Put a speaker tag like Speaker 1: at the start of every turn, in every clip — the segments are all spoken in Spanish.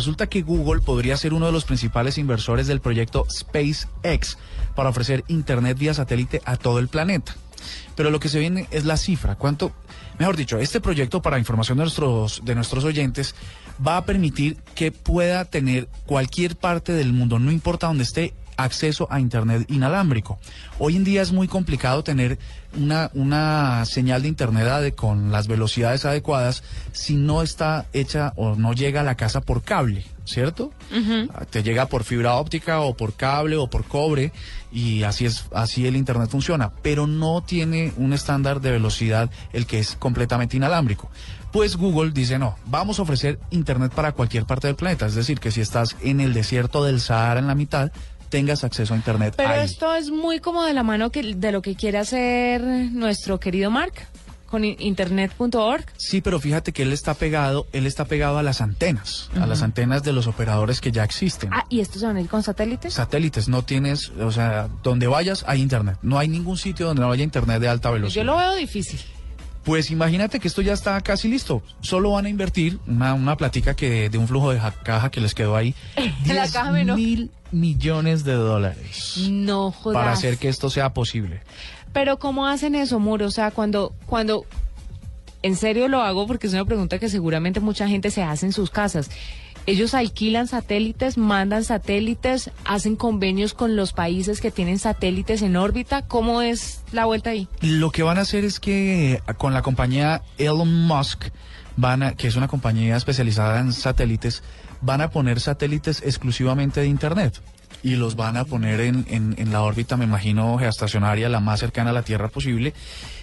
Speaker 1: Resulta que Google podría ser uno de los principales inversores del proyecto SpaceX para ofrecer Internet vía satélite a todo el planeta. Pero lo que se viene es la cifra. ¿Cuánto? Mejor dicho, este proyecto, para información de nuestros, de nuestros oyentes, va a permitir que pueda tener cualquier parte del mundo, no importa dónde esté, acceso a Internet inalámbrico. Hoy en día es muy complicado tener una, una señal de Internet ade- con las velocidades adecuadas si no está hecha o no llega a la casa por cable, ¿cierto? Ah, Te llega por fibra óptica o por cable o por cobre y así es, así el Internet funciona, pero no tiene un estándar de velocidad el que es completamente inalámbrico. Pues Google dice, no, vamos a ofrecer Internet para cualquier parte del planeta. Es decir, que si estás en el desierto del Sahara en la mitad, tengas acceso a Internet
Speaker 2: Pero
Speaker 1: ahí.
Speaker 2: esto es muy como de la mano que, de lo que quiere hacer nuestro querido Mark con internet.org.
Speaker 1: Sí, pero fíjate que él está pegado, él está pegado a las antenas, a las antenas de los operadores que ya existen.
Speaker 2: Ah, ¿y estos se van a ir con satélites?
Speaker 1: Satélites, no tienes, o sea, donde vayas hay internet. No hay ningún sitio donde no haya internet de alta velocidad.
Speaker 2: Yo lo veo difícil.
Speaker 1: Pues imagínate que esto ya está casi listo. Solo van a invertir una, una platica que de un flujo de ja- caja que les quedó ahí.
Speaker 2: En la
Speaker 1: 10
Speaker 2: caja menor.
Speaker 1: mil millones de dólares
Speaker 2: No jodas.
Speaker 1: para hacer que esto sea posible.
Speaker 2: Pero ¿cómo hacen eso, Muro? O sea, cuando, cuando, en serio lo hago porque es una pregunta que seguramente mucha gente se hace en sus casas. Ellos alquilan satélites, mandan satélites, hacen convenios con los países que tienen satélites en órbita. ¿Cómo es la vuelta ahí?
Speaker 1: Lo que van a hacer es que eh, con la compañía Elon Musk, van que es una compañía especializada en satélites, van a poner satélites exclusivamente de Internet. Y los van a poner en, en- en la órbita, me imagino, geoestacionaria, la más cercana a la Tierra posible.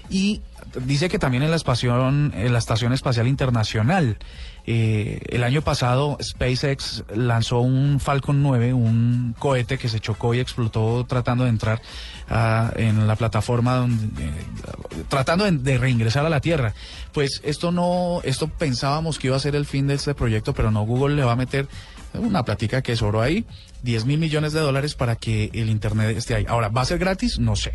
Speaker 1: Y dice que también en la, espación, en la Estación Espacial Internacional. Eh, el año pasado SpaceX lanzó un Falcon 9, un cohete que se chocó y explotó tratando de entrar ah, en la plataforma donde, eh, tratando de, de reingresar a la Tierra. Pues esto no, esto pensábamos que iba a ser el fin de este proyecto, pero no, Google le va a meter una platica que sobró ahí, 10 mil millones de dólares para que el Internet esté ahí. Ahora, ¿va a ser gratis? No sé.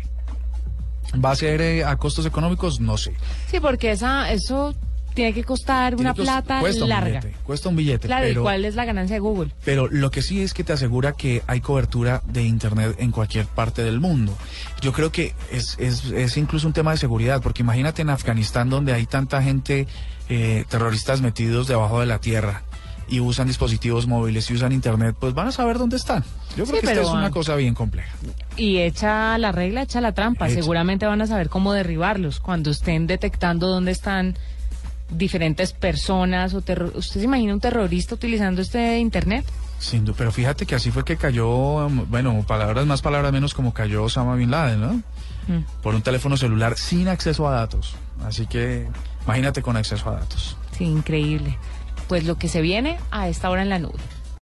Speaker 1: ¿Va a ser eh, a costos económicos? No sé.
Speaker 2: Sí, porque esa, eso tiene que costar una plata
Speaker 1: cuesta un
Speaker 2: larga.
Speaker 1: billete, cuesta un billete.
Speaker 2: Claro, ¿y
Speaker 1: pero,
Speaker 2: cuál es la ganancia de Google?
Speaker 1: pero lo que sí es que te asegura que hay cobertura de Internet en cualquier parte del mundo. Yo creo que es, es, es incluso un tema de seguridad, porque imagínate en Afganistán donde hay tanta gente, eh, terroristas metidos debajo de la tierra y usan dispositivos móviles y usan Internet, pues van a saber dónde están. Yo creo que esta es una cosa bien compleja.
Speaker 2: Y echa la regla, echa la trampa.
Speaker 1: Echa.
Speaker 2: Seguramente van a saber cómo derribarlos cuando estén detectando dónde están diferentes personas o terro- ¿Usted se imagina un terrorista utilizando este internet?
Speaker 1: Sin pero fíjate que así fue que cayó, um, bueno, palabras más, palabras menos, como cayó Osama Bin Laden, ¿no?
Speaker 2: Mm.
Speaker 1: Por un teléfono celular sin acceso a datos. Así que imagínate con acceso a datos.
Speaker 2: Sí, increíble. Pues lo que se viene a esta hora en la nube.